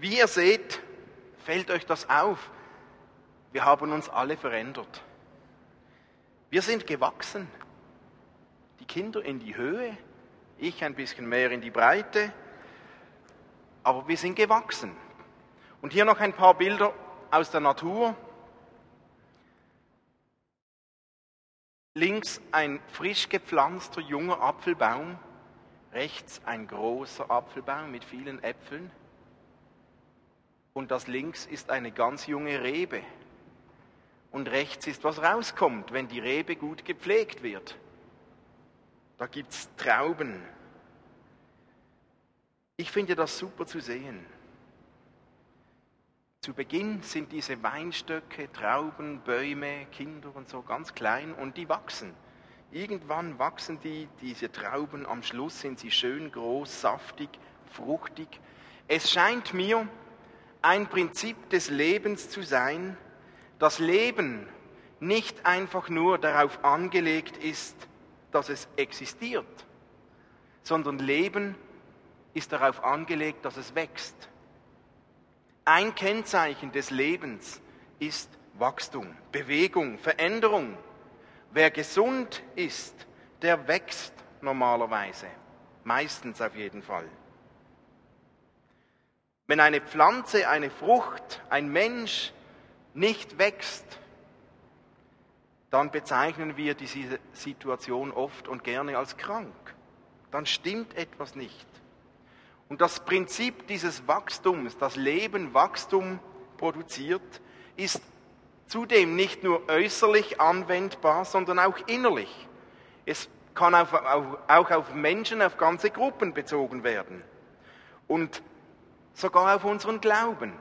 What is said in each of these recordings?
Wie ihr seht, fällt euch das auf. Wir haben uns alle verändert. Wir sind gewachsen. Die Kinder in die Höhe, ich ein bisschen mehr in die Breite, aber wir sind gewachsen. Und hier noch ein paar Bilder aus der Natur. Links ein frisch gepflanzter junger Apfelbaum, rechts ein großer Apfelbaum mit vielen Äpfeln und das links ist eine ganz junge Rebe und rechts ist, was rauskommt, wenn die Rebe gut gepflegt wird. Da gibt es Trauben. Ich finde das super zu sehen. Zu Beginn sind diese Weinstöcke, Trauben, Bäume, Kinder und so ganz klein und die wachsen. Irgendwann wachsen die, diese Trauben, am Schluss sind sie schön groß, saftig, fruchtig. Es scheint mir ein Prinzip des Lebens zu sein, das Leben nicht einfach nur darauf angelegt ist, dass es existiert, sondern Leben ist darauf angelegt, dass es wächst. Ein Kennzeichen des Lebens ist Wachstum, Bewegung, Veränderung. Wer gesund ist, der wächst normalerweise, meistens auf jeden Fall. Wenn eine Pflanze, eine Frucht, ein Mensch nicht wächst, dann bezeichnen wir diese Situation oft und gerne als krank. Dann stimmt etwas nicht. Und das Prinzip dieses Wachstums, das Leben Wachstum produziert, ist zudem nicht nur äußerlich anwendbar, sondern auch innerlich. Es kann auf, auch auf Menschen, auf ganze Gruppen bezogen werden. Und sogar auf unseren Glauben.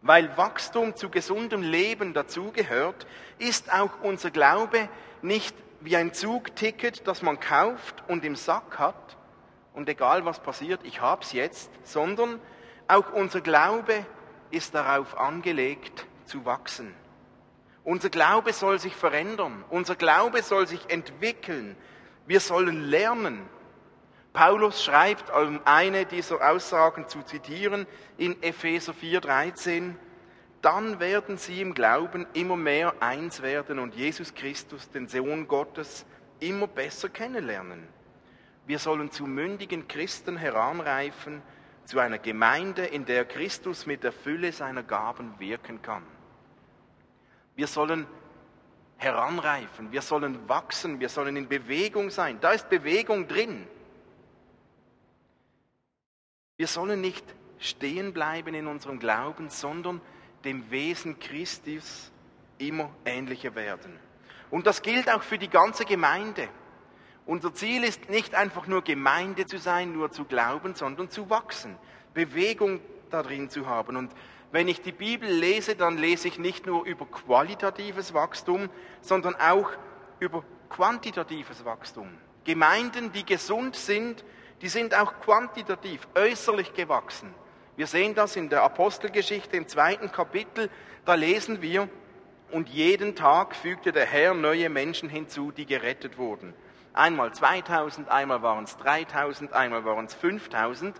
Weil Wachstum zu gesundem Leben dazugehört, ist auch unser Glaube nicht wie ein Zugticket, das man kauft und im Sack hat und egal was passiert, ich hab's jetzt, sondern auch unser Glaube ist darauf angelegt zu wachsen. Unser Glaube soll sich verändern, unser Glaube soll sich entwickeln. Wir sollen lernen. Paulus schreibt, um eine dieser Aussagen zu zitieren, in Epheser 4:13, dann werden sie im Glauben immer mehr eins werden und Jesus Christus, den Sohn Gottes, immer besser kennenlernen. Wir sollen zu mündigen Christen heranreifen, zu einer Gemeinde, in der Christus mit der Fülle seiner Gaben wirken kann. Wir sollen heranreifen, wir sollen wachsen, wir sollen in Bewegung sein. Da ist Bewegung drin. Wir sollen nicht stehen bleiben in unserem Glauben, sondern dem Wesen Christus immer ähnlicher werden. Und das gilt auch für die ganze Gemeinde. Unser Ziel ist nicht einfach nur Gemeinde zu sein, nur zu glauben, sondern zu wachsen, Bewegung darin zu haben. Und wenn ich die Bibel lese, dann lese ich nicht nur über qualitatives Wachstum, sondern auch über quantitatives Wachstum. Gemeinden, die gesund sind, die sind auch quantitativ, äußerlich gewachsen. Wir sehen das in der Apostelgeschichte im zweiten Kapitel, da lesen wir, und jeden Tag fügte der Herr neue Menschen hinzu, die gerettet wurden. Einmal 2000, einmal waren es 3000, einmal waren es 5000.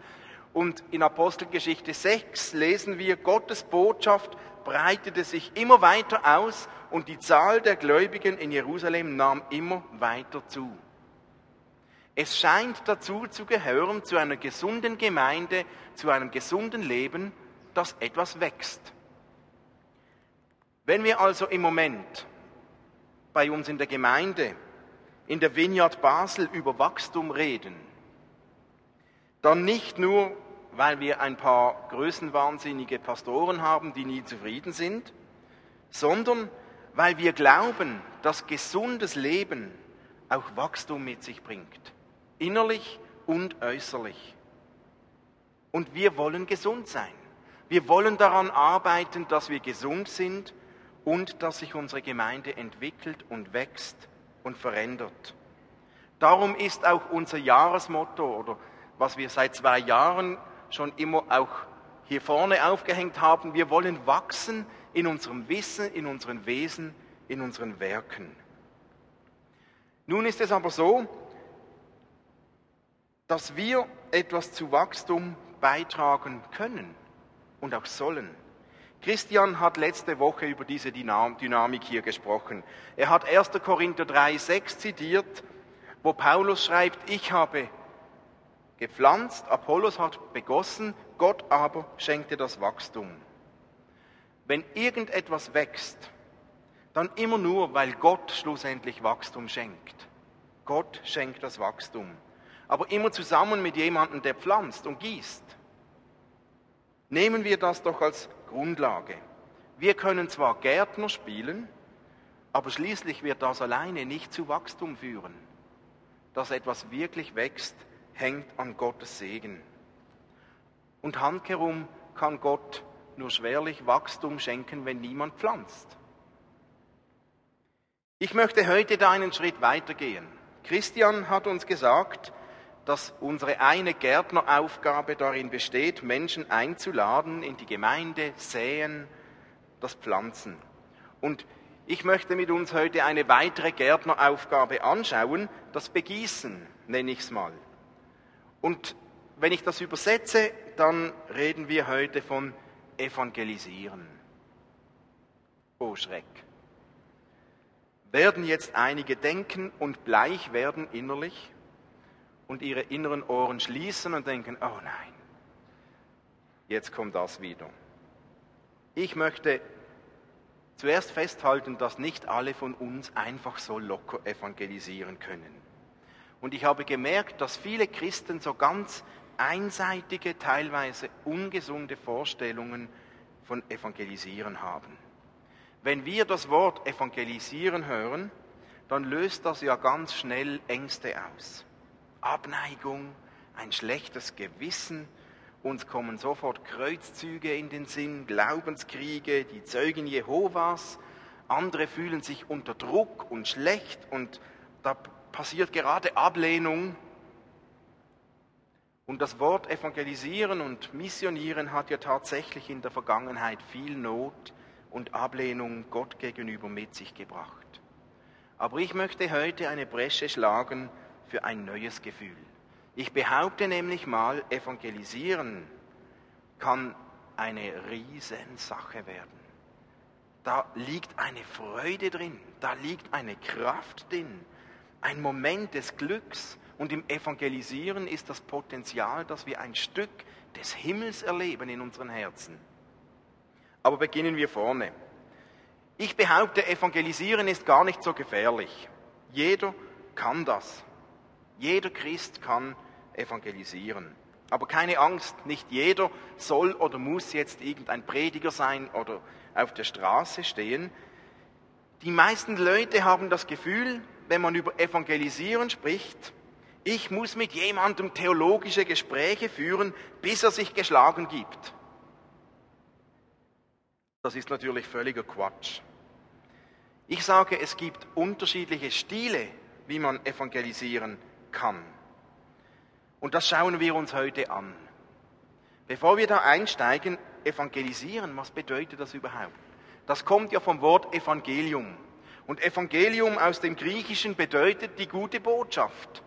Und in Apostelgeschichte 6 lesen wir, Gottes Botschaft breitete sich immer weiter aus und die Zahl der Gläubigen in Jerusalem nahm immer weiter zu. Es scheint dazu zu gehören, zu einer gesunden Gemeinde, zu einem gesunden Leben, dass etwas wächst. Wenn wir also im Moment bei uns in der Gemeinde, in der Vineyard Basel über Wachstum reden, dann nicht nur, weil wir ein paar größenwahnsinnige Pastoren haben, die nie zufrieden sind, sondern weil wir glauben, dass gesundes Leben auch Wachstum mit sich bringt innerlich und äußerlich. Und wir wollen gesund sein. Wir wollen daran arbeiten, dass wir gesund sind und dass sich unsere Gemeinde entwickelt und wächst und verändert. Darum ist auch unser Jahresmotto oder was wir seit zwei Jahren schon immer auch hier vorne aufgehängt haben, wir wollen wachsen in unserem Wissen, in unseren Wesen, in unseren Werken. Nun ist es aber so, dass wir etwas zu Wachstum beitragen können. und auch sollen. Christian hat letzte Woche über diese Dynamik hier gesprochen. Er hat 1. Korinther 3, 6 zitiert, wo Paulus schreibt, ich habe gepflanzt, Apollos hat begossen, Gott aber schenkte das Wachstum. Wenn irgendetwas wächst, dann immer nur, weil Gott schlussendlich Wachstum schenkt. Gott schenkt das Wachstum. Aber immer zusammen mit jemandem, der pflanzt und gießt. Nehmen wir das doch als Grundlage. Wir können zwar Gärtner spielen, aber schließlich wird das alleine nicht zu Wachstum führen. Dass etwas wirklich wächst, hängt an Gottes Segen. Und handkerum kann Gott nur schwerlich Wachstum schenken, wenn niemand pflanzt. Ich möchte heute da einen Schritt weitergehen. Christian hat uns gesagt, dass unsere eine Gärtneraufgabe darin besteht, Menschen einzuladen in die Gemeinde, säen, das Pflanzen. Und ich möchte mit uns heute eine weitere Gärtneraufgabe anschauen, das Begießen, nenne ich es mal. Und wenn ich das übersetze, dann reden wir heute von Evangelisieren. Oh Schreck werden jetzt einige denken und bleich werden innerlich und ihre inneren Ohren schließen und denken, oh nein, jetzt kommt das wieder. Ich möchte zuerst festhalten, dass nicht alle von uns einfach so locker evangelisieren können. Und ich habe gemerkt, dass viele Christen so ganz einseitige, teilweise ungesunde Vorstellungen von Evangelisieren haben. Wenn wir das Wort evangelisieren hören, dann löst das ja ganz schnell Ängste aus. Abneigung, ein schlechtes Gewissen, uns kommen sofort Kreuzzüge in den Sinn, Glaubenskriege, die Zeugen Jehovas, andere fühlen sich unter Druck und schlecht und da passiert gerade Ablehnung. Und das Wort evangelisieren und missionieren hat ja tatsächlich in der Vergangenheit viel Not und Ablehnung Gott gegenüber mit sich gebracht. Aber ich möchte heute eine Bresche schlagen für ein neues Gefühl. Ich behaupte nämlich mal, evangelisieren kann eine Riesensache werden. Da liegt eine Freude drin, da liegt eine Kraft drin, ein Moment des Glücks. Und im Evangelisieren ist das Potenzial, dass wir ein Stück des Himmels erleben in unseren Herzen. Aber beginnen wir vorne. Ich behaupte, Evangelisieren ist gar nicht so gefährlich. Jeder kann das. Jeder Christ kann evangelisieren. Aber keine Angst, nicht jeder soll oder muss jetzt irgendein Prediger sein oder auf der Straße stehen. Die meisten Leute haben das Gefühl, wenn man über Evangelisieren spricht, ich muss mit jemandem theologische Gespräche führen, bis er sich geschlagen gibt. Das ist natürlich völliger Quatsch. Ich sage, es gibt unterschiedliche Stile, wie man evangelisieren kann. Und das schauen wir uns heute an. Bevor wir da einsteigen, evangelisieren, was bedeutet das überhaupt? Das kommt ja vom Wort Evangelium. Und Evangelium aus dem Griechischen bedeutet die gute Botschaft.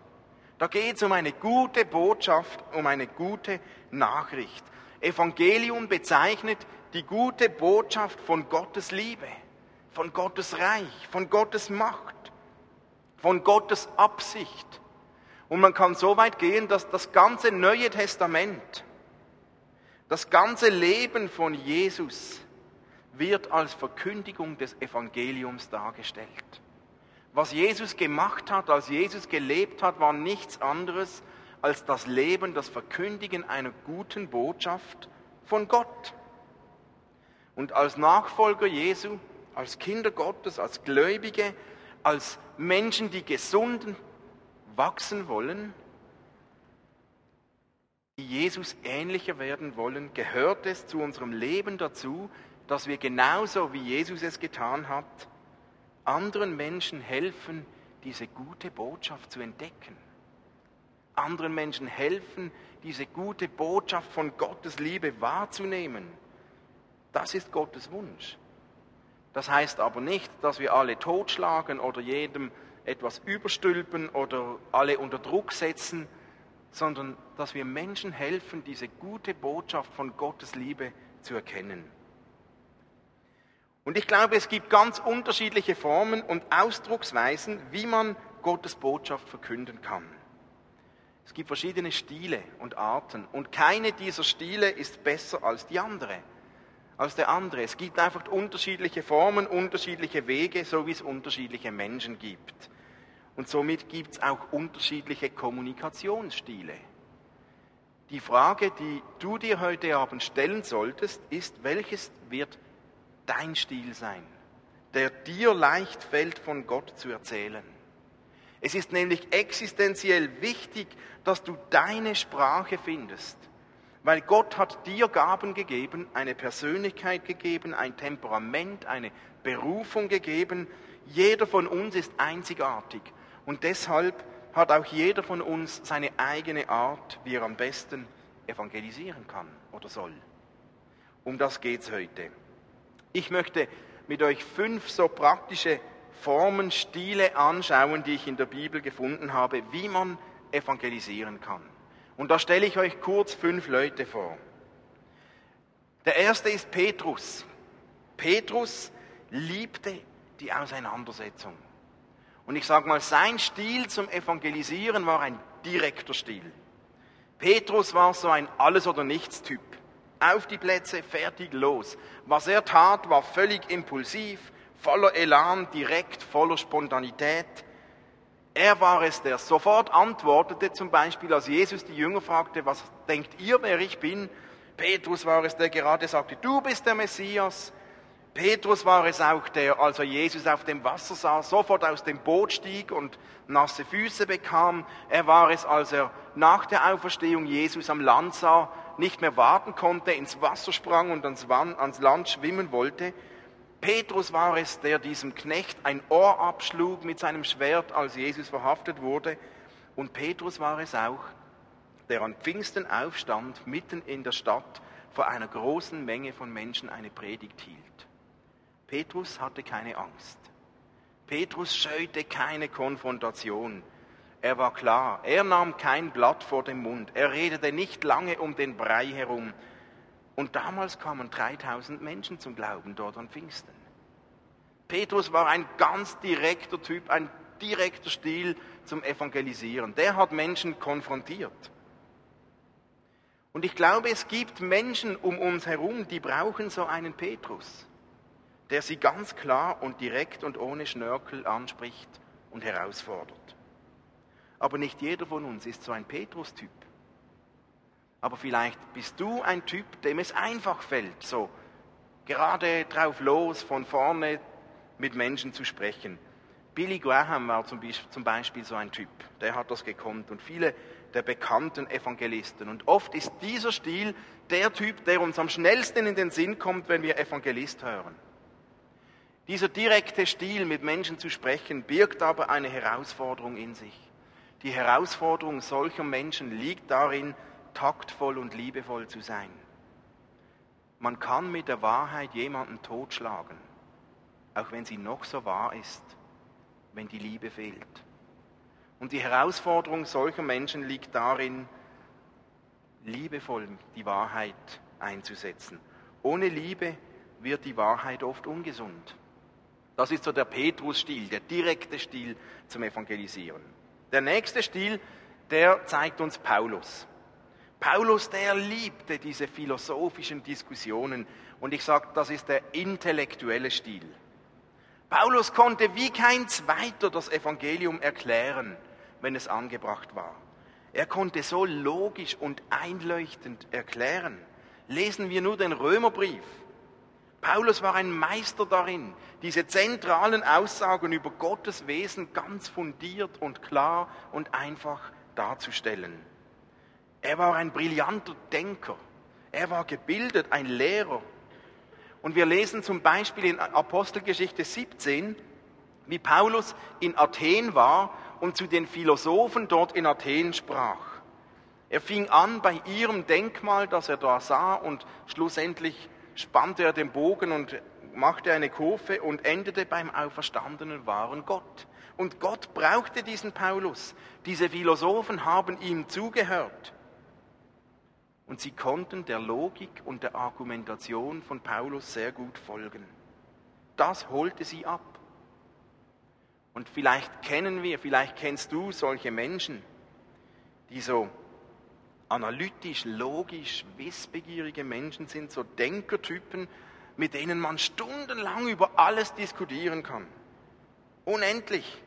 Da geht es um eine gute Botschaft, um eine gute Nachricht. Evangelium bezeichnet die gute Botschaft von Gottes Liebe, von Gottes Reich, von Gottes Macht, von Gottes Absicht. Und man kann so weit gehen, dass das ganze Neue Testament, das ganze Leben von Jesus wird als Verkündigung des Evangeliums dargestellt. Was Jesus gemacht hat, als Jesus gelebt hat, war nichts anderes als das Leben, das Verkündigen einer guten Botschaft von Gott. Und als Nachfolger Jesu, als Kinder Gottes, als Gläubige, als Menschen, die gesund wachsen wollen, die Jesus ähnlicher werden wollen, gehört es zu unserem Leben dazu, dass wir genauso wie Jesus es getan hat, anderen Menschen helfen, diese gute Botschaft zu entdecken. Anderen Menschen helfen, diese gute Botschaft von Gottes Liebe wahrzunehmen das ist Gottes Wunsch. Das heißt aber nicht, dass wir alle totschlagen oder jedem etwas überstülpen oder alle unter Druck setzen, sondern dass wir Menschen helfen, diese gute Botschaft von Gottes Liebe zu erkennen. Und ich glaube, es gibt ganz unterschiedliche Formen und Ausdrucksweisen, wie man Gottes Botschaft verkünden kann. Es gibt verschiedene Stile und Arten und keine dieser Stile ist besser als die andere, als der andere. Es gibt einfach unterschiedliche Formen, unterschiedliche Wege, so wie es unterschiedliche Menschen gibt. Und somit gibt es auch unterschiedliche Kommunikationsstile. Die Frage, die du dir heute Abend stellen solltest, ist, welches wird dein Stil sein, der dir leicht fällt, von Gott zu erzählen? Es ist nämlich existenziell wichtig, dass du deine Sprache findest, weil Gott hat dir Gaben gegeben, eine Persönlichkeit gegeben, ein Temperament, eine Berufung gegeben. Jeder von uns ist einzigartig und deshalb hat auch jeder von uns seine eigene Art, wie er am besten evangelisieren kann oder soll. Um das geht es heute. Ich möchte mit euch fünf so praktische Formen, Stile anschauen, die ich in der Bibel gefunden habe, wie man evangelisieren kann. Und da stelle ich euch kurz fünf Leute vor. Der erste ist Petrus. Petrus liebte die Auseinandersetzung. Und ich sage mal, sein Stil zum Evangelisieren war ein direkter Stil. Petrus war so ein Alles- oder Nichts-Typ. Auf die Plätze, fertig, los. Was er tat, war völlig impulsiv, voller Elan, direkt, voller Spontanität. Er war es, der sofort antwortete, zum Beispiel als Jesus die Jünger fragte, was denkt ihr, wer ich bin? Petrus war es, der gerade sagte, du bist der Messias. Petrus war es auch, der, als er Jesus auf dem Wasser sah, sofort aus dem Boot stieg und nasse Füße bekam. Er war es, als er nach der Auferstehung Jesus am Land sah, nicht mehr warten konnte, ins Wasser sprang und ans, Land schwimmen wollte. Petrus war es, der diesem Knecht ein Ohr abschlug mit seinem Schwert, als Jesus verhaftet wurde. Und Petrus war es auch, der an Pfingsten aufstand, mitten in der Stadt, vor einer großen Menge von Menschen eine Predigt hielt. Petrus hatte keine Angst. Petrus scheute keine Konfrontation. Er war klar, er nahm kein Blatt vor den Mund, er redete nicht lange um den Brei herum. Und damals kamen 3000 Menschen zum Glauben dort an Pfingsten. Petrus war ein ganz direkter Typ, ein direkter Stil zum Evangelisieren. Der hat Menschen konfrontiert. Und ich glaube, es gibt Menschen um uns herum, die brauchen so einen Petrus der sie ganz klar und direkt und ohne Schnörkel anspricht und herausfordert. Aber nicht jeder von uns ist so ein Petrus-Typ. Aber vielleicht bist du ein Typ, dem es einfach fällt, so gerade drauf los, von vorne mit Menschen zu sprechen. Billy Graham war zum Beispiel so ein Typ, der hat das gekonnt und viele der bekannten Evangelisten. Und oft ist dieser Stil der Typ, der uns am schnellsten in den Sinn kommt, wenn wir Evangelist hören. Dieser direkte Stil, mit Menschen zu sprechen, birgt aber eine Herausforderung in sich. Die Herausforderung solcher Menschen liegt darin, taktvoll und liebevoll zu sein. Man kann mit der Wahrheit jemanden totschlagen, auch wenn sie noch so wahr ist, wenn die Liebe fehlt. Und die Herausforderung solcher Menschen liegt darin, liebevoll die Wahrheit einzusetzen. Ohne Liebe wird die Wahrheit oft ungesund. Das ist so der Petrus-Stil, der direkte Stil zum Evangelisieren. Der nächste Stil, der zeigt uns Paulus. Paulus, der liebte diese philosophischen Diskussionen und ich sage, das ist der intellektuelle Stil. Paulus konnte wie kein zweiter das Evangelium erklären, wenn es angebracht war. Er konnte so logisch und einleuchtend erklären. Lesen wir nur den Römerbrief. Paulus war ein Meister darin, diese zentralen Aussagen über Gottes Wesen ganz fundiert und klar und einfach darzustellen. Er war ein brillanter Denker. Er war gebildet, ein Lehrer. Und wir lesen zum Beispiel in Apostelgeschichte 17, wie Paulus in Athen war und zu den Philosophen dort in Athen sprach. Er fing an bei ihrem Denkmal, das er da sah, und schlussendlich spannte er den Bogen und machte eine Kurve und endete beim auferstandenen wahren Gott. Und Gott brauchte diesen Paulus. Diese Philosophen haben ihm zugehört. Und sie konnten der Logik und der Argumentation von Paulus sehr gut folgen. Das holte sie ab. Und vielleicht kennen wir, vielleicht kennst du solche Menschen, die so analytisch, logisch, wissbegierige Menschen sind, so Denkertypen, mit denen man stundenlang über alles diskutieren kann. Unendlich.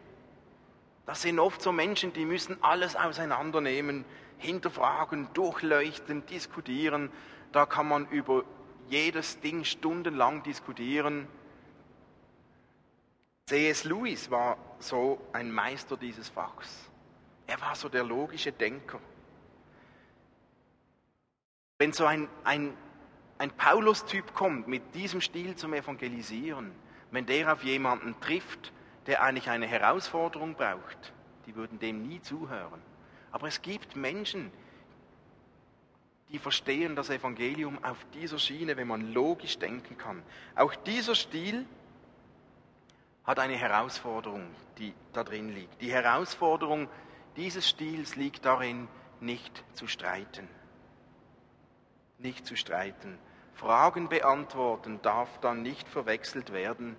Das sind oft so Menschen, die müssen alles auseinandernehmen, hinterfragen, durchleuchten, diskutieren. Da kann man über jedes Ding stundenlang diskutieren. C.S. Lewis war so ein Meister dieses Fachs. Er war so der logische Denker. Wenn so ein, ein, ein Paulus-Typ kommt mit diesem Stil zum Evangelisieren, wenn der auf jemanden trifft, der eigentlich eine Herausforderung braucht, die würden dem nie zuhören. Aber es gibt Menschen, die verstehen das Evangelium auf dieser Schiene, wenn man logisch denken kann. Auch dieser Stil hat eine Herausforderung, die da drin liegt. Die Herausforderung dieses Stils liegt darin, nicht zu streiten. Nicht zu streiten. Fragen beantworten darf dann nicht verwechselt werden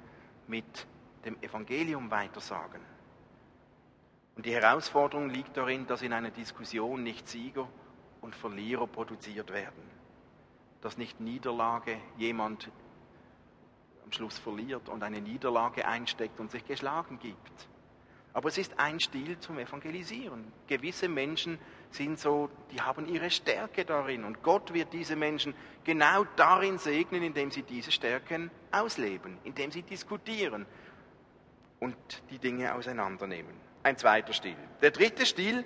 mit dem Evangelium weitersagen. Und die Herausforderung liegt darin, dass in einer Diskussion nicht Sieger und Verlierer produziert werden. Dass nicht Niederlage jemand am Schluss verliert und eine Niederlage einsteckt und sich geschlagen gibt. Aber es ist ein Stil zum Evangelisieren. Gewisse Menschen sind so, die haben ihre Stärke darin und Gott wird diese Menschen genau darin segnen, indem sie diese Stärken ausleben, indem sie diskutieren und die Dinge auseinandernehmen ein zweiter Stil. Der dritte Stil,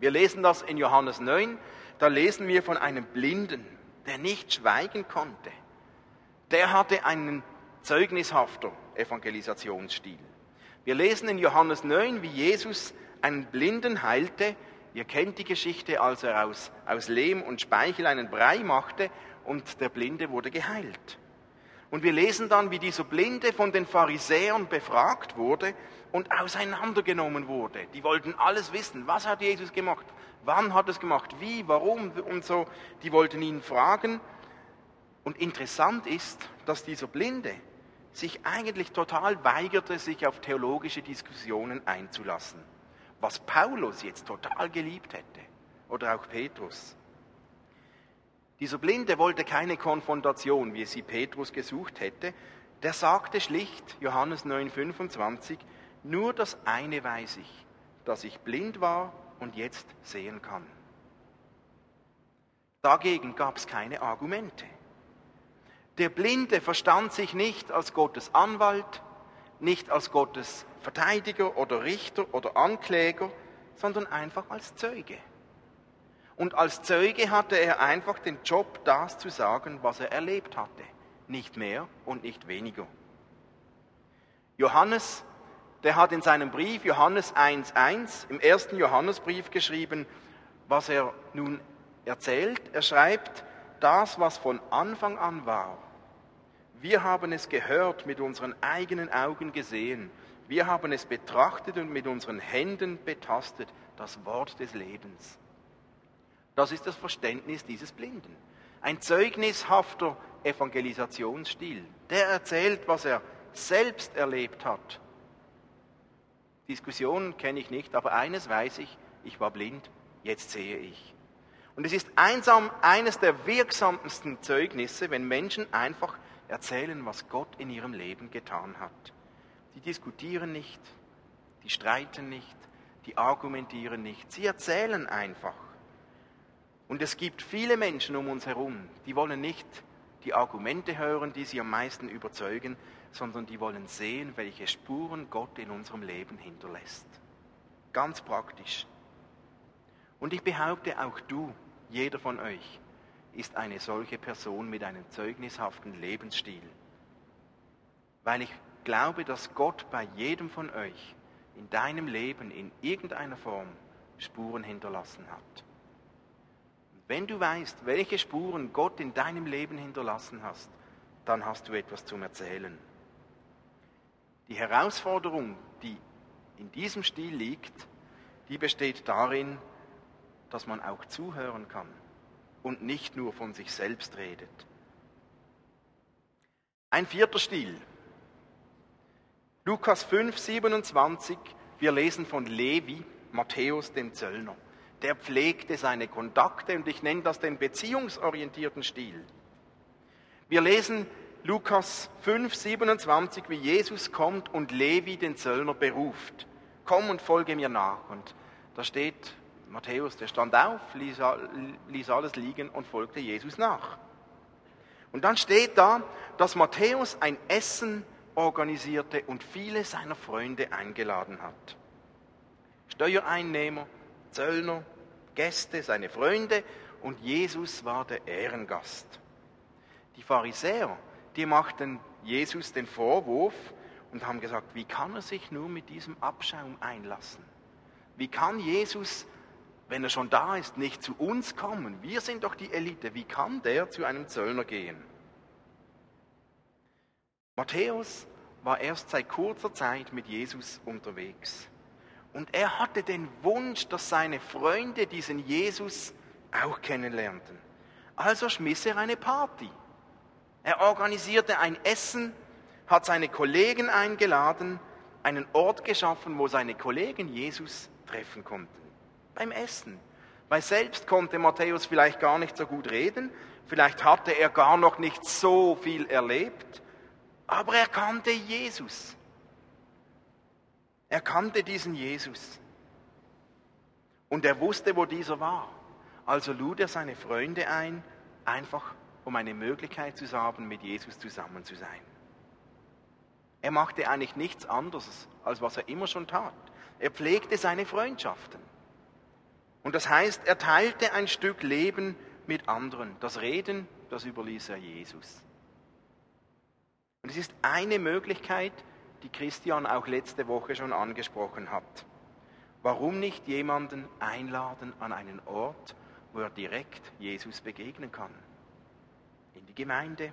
wir lesen das in Johannes 9, da lesen wir von einem Blinden, der nicht schweigen konnte. Der hatte einen zeugnishafter Evangelisationsstil. Wir lesen in Johannes 9, wie Jesus einen Blinden heilte. Ihr kennt die Geschichte, als er aus, aus Lehm und Speichel einen Brei machte und der Blinde wurde geheilt. Und wir lesen dann, wie dieser Blinde von den Pharisäern befragt wurde und auseinandergenommen wurde. Die wollten alles wissen. Was hat Jesus gemacht? Wann hat es gemacht? Wie? Warum? Und so. Die wollten ihn fragen. Und interessant ist, dass dieser Blinde sich eigentlich total weigerte, sich auf theologische Diskussionen einzulassen. Was Paulus jetzt total geliebt hätte. Oder auch Petrus. Dieser Blinde wollte keine Konfrontation, wie sie Petrus gesucht hätte. Der sagte schlicht, Johannes 9,25, nur das eine weiß ich, dass ich blind war und jetzt sehen kann. Dagegen gab es keine Argumente. Der Blinde verstand sich nicht als Gottes Anwalt, nicht als Gottes Verteidiger oder Richter oder Ankläger, sondern einfach als Zeuge. Und als Zeuge hatte er einfach den Job, das zu sagen, was er erlebt hatte. Nicht mehr und nicht weniger. Johannes, der hat in seinem Brief Johannes 1.1 im ersten Johannesbrief geschrieben, was er nun erzählt. Er schreibt, das, was von Anfang an war. Wir haben es gehört, mit unseren eigenen Augen gesehen. Wir haben es betrachtet und mit unseren Händen betastet, das Wort des Lebens. Das ist das Verständnis dieses Blinden. Ein zeugnishafter Evangelisationsstil. Der erzählt, was er selbst erlebt hat. Diskussionen kenne ich nicht, aber eines weiß ich, ich war blind, jetzt sehe ich. Und es ist einsam eines der wirksamsten Zeugnisse, wenn Menschen einfach erzählen, was Gott in ihrem Leben getan hat. Die diskutieren nicht, die streiten nicht, die argumentieren nicht, sie erzählen einfach. Und es gibt viele Menschen um uns herum, die wollen nicht die Argumente hören, die sie am meisten überzeugen, sondern die wollen sehen, welche Spuren Gott in unserem Leben hinterlässt. Ganz praktisch. Und ich behaupte, auch du, jeder von euch, ist eine solche Person mit einem zeugnishaften Lebensstil. Weil ich glaube, dass Gott bei jedem von euch in deinem Leben in irgendeiner Form Spuren hinterlassen hat. Wenn du weißt, welche Spuren Gott in deinem Leben hinterlassen hast, dann hast du etwas zum Erzählen. Die Herausforderung, die in diesem Stil liegt, die besteht darin, dass man auch zuhören kann und nicht nur von sich selbst redet. Ein vierter Stil. Lukas 5, 27, wir lesen von Levi, Matthäus, dem Zöllner. Der pflegte seine Kontakte und ich nenne das den beziehungsorientierten Stil. Wir lesen Lukas 5, 27, wie Jesus kommt und Levi den Zöllner beruft. Komm und folge mir nach. Und da steht Matthäus, der stand auf, ließ, ließ alles liegen und folgte Jesus nach. Und dann steht da, dass Matthäus ein Essen organisierte und viele seiner Freunde eingeladen hat. Steuereinnehmer, Zöllner, Gäste, seine Freunde und Jesus war der Ehrengast. Die Pharisäer, die machten Jesus den Vorwurf und haben gesagt, wie kann er sich nur mit diesem Abschaum einlassen? Wie kann Jesus, wenn er schon da ist, nicht zu uns kommen? Wir sind doch die Elite. Wie kann der zu einem Zöllner gehen? Matthäus war erst seit kurzer Zeit mit Jesus unterwegs. Und er hatte den Wunsch, dass seine Freunde diesen Jesus auch kennenlernten. Also schmiss er eine Party. Er organisierte ein Essen, hat seine Kollegen eingeladen, einen Ort geschaffen, wo seine Kollegen Jesus treffen konnten. Beim Essen. Weil selbst konnte Matthäus vielleicht gar nicht so gut reden, vielleicht hatte er gar noch nicht so viel erlebt, aber er kannte Jesus. Er kannte diesen Jesus. Und er wusste, wo dieser war. Also lud er seine Freunde ein, einfach um eine Möglichkeit zu haben, mit Jesus zusammen zu sein. Er machte eigentlich nichts anderes, als was er immer schon tat. Er pflegte seine Freundschaften. Und das heißt, er teilte ein Stück Leben mit anderen. Das Reden, das überließ er Jesus. Und es ist eine Möglichkeit, die Christian auch letzte Woche schon angesprochen hat. Warum nicht jemanden einladen an einen Ort, wo er direkt Jesus begegnen kann? in die Gemeinde,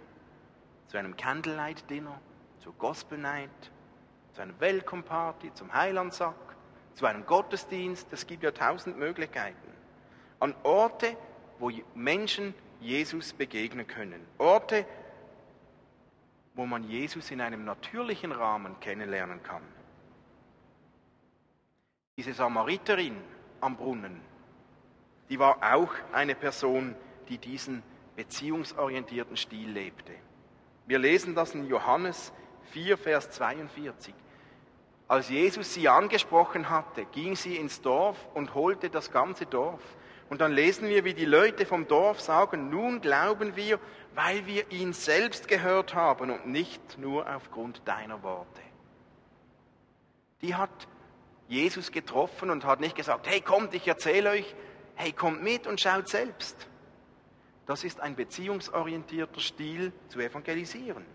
zu einem Candlelight Dinner, zur Gospel Night, zu einer Welcome Party, zum Heilandsack, zu einem Gottesdienst. Es gibt ja tausend Möglichkeiten. An Orte, wo Menschen Jesus begegnen können. Orte, wo man Jesus in einem natürlichen Rahmen kennenlernen kann. Diese Samariterin am Brunnen, die war auch eine Person, die diesen beziehungsorientierten Stil lebte. Wir lesen das in Johannes 4, Vers 42. Als Jesus sie angesprochen hatte, ging sie ins Dorf und holte das ganze Dorf. Und dann lesen wir, wie die Leute vom Dorf sagen, nun glauben wir, weil wir ihn selbst gehört haben und nicht nur aufgrund deiner Worte. Die hat Jesus getroffen und hat nicht gesagt, hey kommt, ich erzähle euch, hey kommt mit und schaut selbst. Das ist ein beziehungsorientierter Stil zu evangelisieren.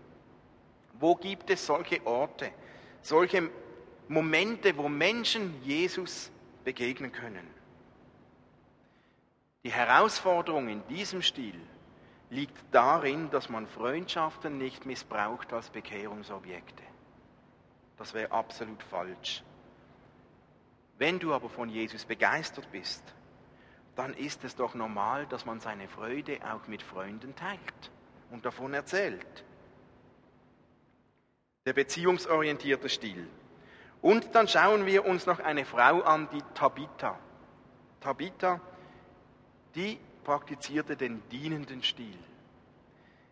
Wo gibt es solche Orte, solche Momente, wo Menschen Jesus begegnen können? Die Herausforderung in diesem Stil liegt darin, dass man Freundschaften nicht missbraucht als Bekehrungsobjekte. Das wäre absolut falsch. Wenn du aber von Jesus begeistert bist, dann ist es doch normal, dass man seine Freude auch mit Freunden teilt und davon erzählt. Der beziehungsorientierte Stil. Und dann schauen wir uns noch eine Frau an, die Tabitha. Tabitha, die praktizierte den dienenden Stil.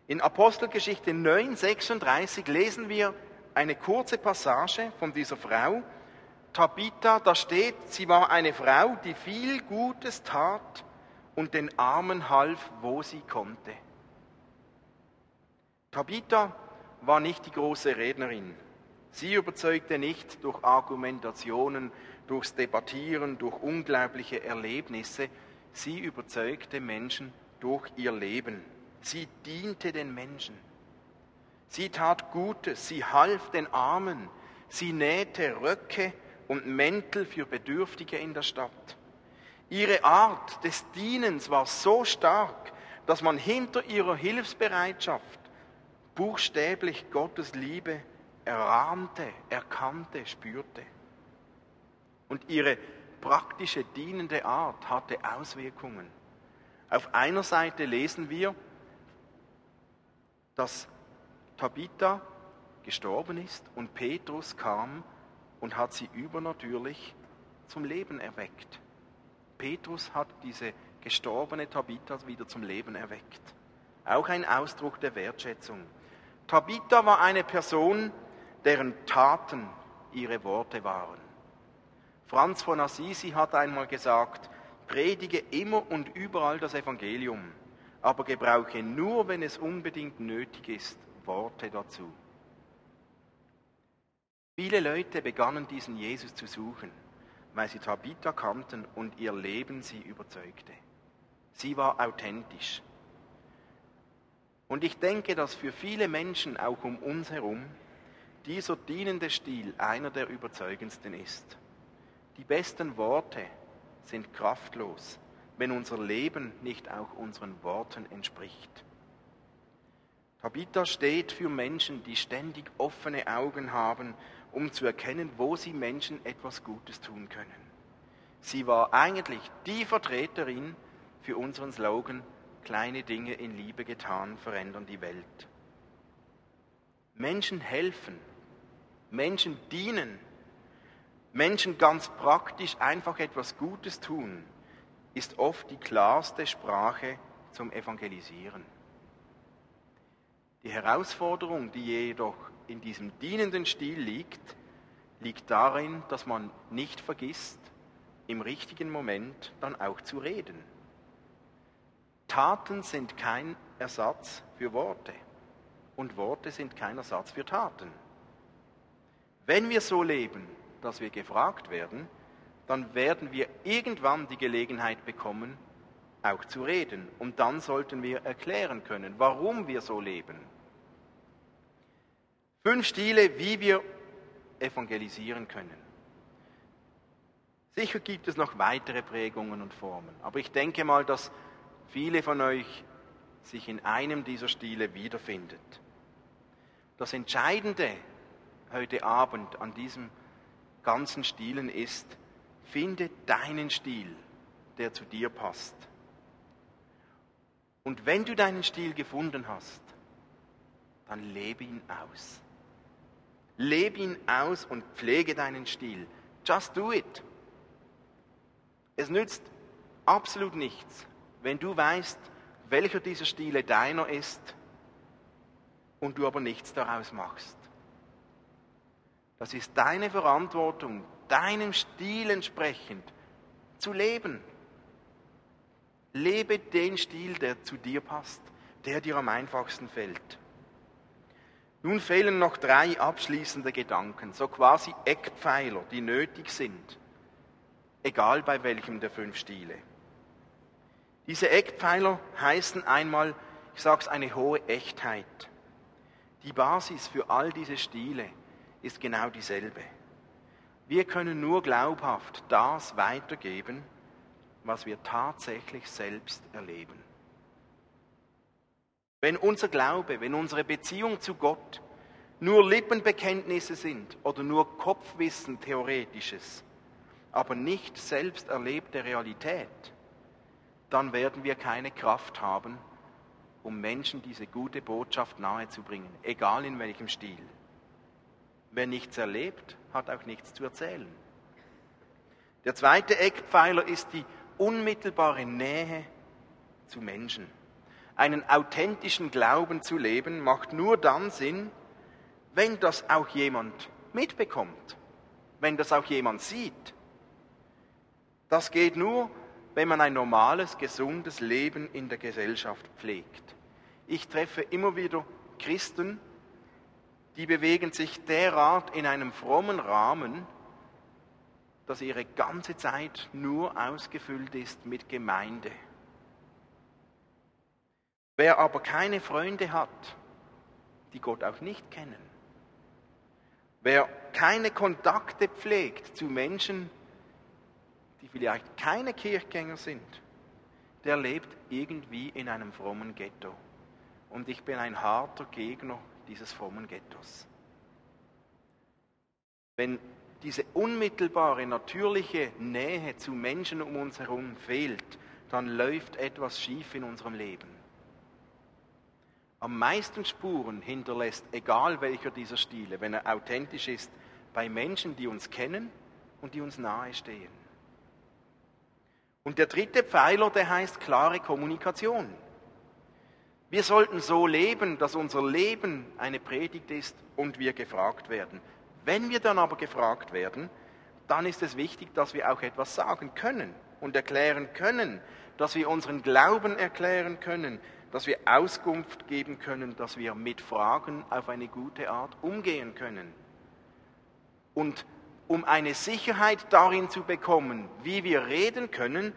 In Apostelgeschichte 9, 36 lesen wir eine kurze Passage von dieser Frau, Tabitha, da steht, sie war eine Frau, die viel Gutes tat und den Armen half, wo sie konnte. Tabitha war nicht die große Rednerin. Sie überzeugte nicht durch Argumentationen, durchs Debattieren, durch unglaubliche Erlebnisse. Sie überzeugte Menschen durch ihr Leben. Sie diente den Menschen. Sie tat Gutes, sie half den Armen, sie nähte Röcke und Mäntel für Bedürftige in der Stadt. Ihre Art des Dienens war so stark, dass man hinter ihrer Hilfsbereitschaft buchstäblich Gottes Liebe erahnte, erkannte, spürte. Und ihre praktische dienende Art hatte Auswirkungen. Auf einer Seite lesen wir, dass Tabitha gestorben ist und Petrus kam und hat sie übernatürlich zum Leben erweckt. Petrus hat diese gestorbene Tabitha wieder zum Leben erweckt. Auch ein Ausdruck der Wertschätzung. Tabitha war eine Person, deren Taten ihre Worte waren. Franz von Assisi hat einmal gesagt, predige immer und überall das Evangelium, aber gebrauche nur, wenn es unbedingt nötig ist, Worte dazu. Viele Leute begannen diesen Jesus zu suchen, weil sie Tabitha kannten und ihr Leben sie überzeugte. Sie war authentisch. Und ich denke, dass für viele Menschen auch um uns herum dieser dienende Stil einer der überzeugendsten ist. Die besten Worte sind kraftlos, wenn unser Leben nicht auch unseren Worten entspricht. Tabitha steht für Menschen, die ständig offene Augen haben, um zu erkennen, wo sie Menschen etwas Gutes tun können. Sie war eigentlich die Vertreterin für unseren Slogan, kleine Dinge in Liebe getan verändern die Welt. Menschen helfen, Menschen dienen, Menschen ganz praktisch einfach etwas Gutes tun, ist oft die klarste Sprache zum Evangelisieren. Die Herausforderung, die jedoch in diesem dienenden Stil liegt, liegt darin, dass man nicht vergisst, im richtigen Moment dann auch zu reden. Taten sind kein Ersatz für Worte und Worte sind kein Ersatz für Taten. Wenn wir so leben, dass wir gefragt werden, dann werden wir irgendwann die Gelegenheit bekommen, auch zu reden. Und dann sollten wir erklären können, warum wir so leben. Fünf Stile, wie wir evangelisieren können. Sicher gibt es noch weitere Prägungen und Formen, aber ich denke mal, dass viele von euch sich in einem dieser Stile wiederfindet. Das Entscheidende heute Abend an diesem ganzen Stilen ist, finde deinen Stil, der zu dir passt. Und wenn du deinen Stil gefunden hast, dann lebe ihn aus. Lebe ihn aus und pflege deinen Stil. Just do it. Es nützt absolut nichts, wenn du weißt, welcher dieser Stile deiner ist und du aber nichts daraus machst. Das ist deine Verantwortung, deinem Stil entsprechend zu leben. Lebe den Stil, der zu dir passt, der dir am einfachsten fällt. Nun fehlen noch drei abschließende Gedanken, so quasi Eckpfeiler, die nötig sind, egal bei welchem der fünf Stile. Diese Eckpfeiler heißen einmal, ich sage es, eine hohe Echtheit. Die Basis für all diese Stile ist genau dieselbe. Wir können nur glaubhaft das weitergeben, was wir tatsächlich selbst erleben. Wenn unser Glaube, wenn unsere Beziehung zu Gott nur Lippenbekenntnisse sind oder nur Kopfwissen theoretisches, aber nicht selbst erlebte Realität, dann werden wir keine Kraft haben, um Menschen diese gute Botschaft nahezubringen, egal in welchem Stil. Wer nichts erlebt, hat auch nichts zu erzählen. Der zweite Eckpfeiler ist die unmittelbare Nähe zu Menschen. Einen authentischen Glauben zu leben macht nur dann Sinn, wenn das auch jemand mitbekommt, wenn das auch jemand sieht. Das geht nur, wenn man ein normales, gesundes Leben in der Gesellschaft pflegt. Ich treffe immer wieder Christen, die bewegen sich derart in einem frommen Rahmen, dass ihre ganze Zeit nur ausgefüllt ist mit Gemeinde. Wer aber keine Freunde hat, die Gott auch nicht kennen, wer keine Kontakte pflegt zu Menschen, die vielleicht keine Kirchgänger sind, der lebt irgendwie in einem frommen Ghetto. Und ich bin ein harter Gegner dieses frommen Ghettos. Wenn diese unmittelbare, natürliche Nähe zu Menschen um uns herum fehlt, dann läuft etwas schief in unserem Leben. Am meisten Spuren hinterlässt, egal welcher dieser Stile, wenn er authentisch ist, bei Menschen, die uns kennen und die uns nahestehen. Und der dritte Pfeiler, der heißt klare Kommunikation. Wir sollten so leben, dass unser Leben eine Predigt ist und wir gefragt werden. Wenn wir dann aber gefragt werden, dann ist es wichtig, dass wir auch etwas sagen können und erklären können, dass wir unseren Glauben erklären können, dass wir Auskunft geben können, dass wir mit Fragen auf eine gute Art umgehen können. Und um eine Sicherheit darin zu bekommen, wie wir reden können,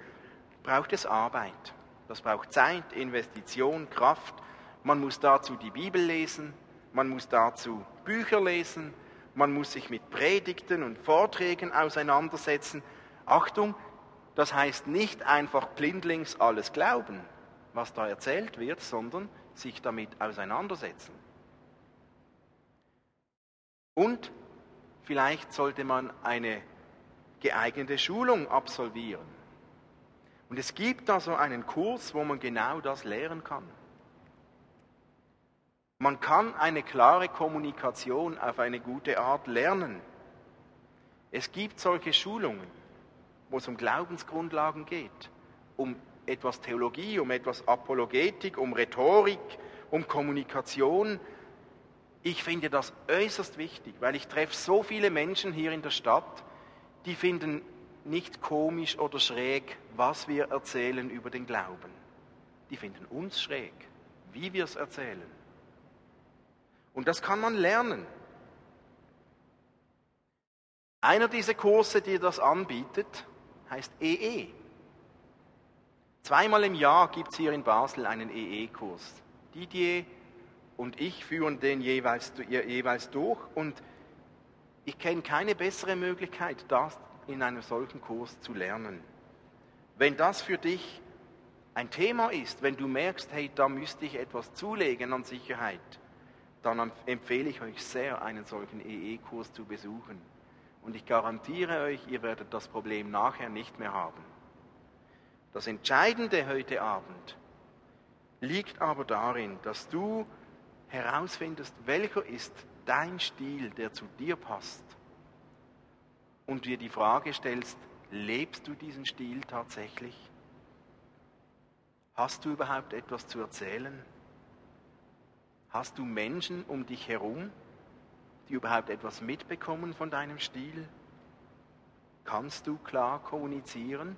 braucht es Arbeit. Das braucht Zeit, Investition, Kraft. Man muss dazu die Bibel lesen, man muss dazu Bücher lesen, man muss sich mit Predigten und Vorträgen auseinandersetzen. Achtung, das heißt nicht einfach blindlings alles glauben, was da erzählt wird, sondern sich damit auseinandersetzen. Und vielleicht sollte man eine geeignete Schulung absolvieren. Und es gibt da so einen Kurs, wo man genau das lehren kann. Man kann eine klare Kommunikation auf eine gute Art lernen. Es gibt solche Schulungen, wo es um Glaubensgrundlagen geht, um etwas Theologie, um etwas Apologetik, um Rhetorik, um Kommunikation. Ich finde das äußerst wichtig, weil ich treffe so viele Menschen hier in der Stadt, die finden nicht komisch oder schräg, was wir erzählen über den Glauben. Die finden uns schräg, wie wir es erzählen. Und das kann man lernen. Einer dieser Kurse, die das anbietet, heißt EE. Zweimal im Jahr gibt es hier in Basel einen EE-Kurs. Didier und ich führen den jeweils, jeweils durch und ich kenne keine bessere Möglichkeit, das in einem solchen Kurs zu lernen. Wenn das für dich ein Thema ist, wenn du merkst, hey, da müsste ich etwas zulegen an Sicherheit, dann empfehle ich euch sehr, einen solchen EE-Kurs zu besuchen. Und ich garantiere euch, ihr werdet das Problem nachher nicht mehr haben. Das Entscheidende heute Abend liegt aber darin, dass du herausfindest, welcher ist dein Stil, der zu dir passt. Und dir die Frage stellst, lebst du diesen Stil tatsächlich? Hast du überhaupt etwas zu erzählen? Hast du Menschen um dich herum, die überhaupt etwas mitbekommen von deinem Stil? Kannst du klar kommunizieren?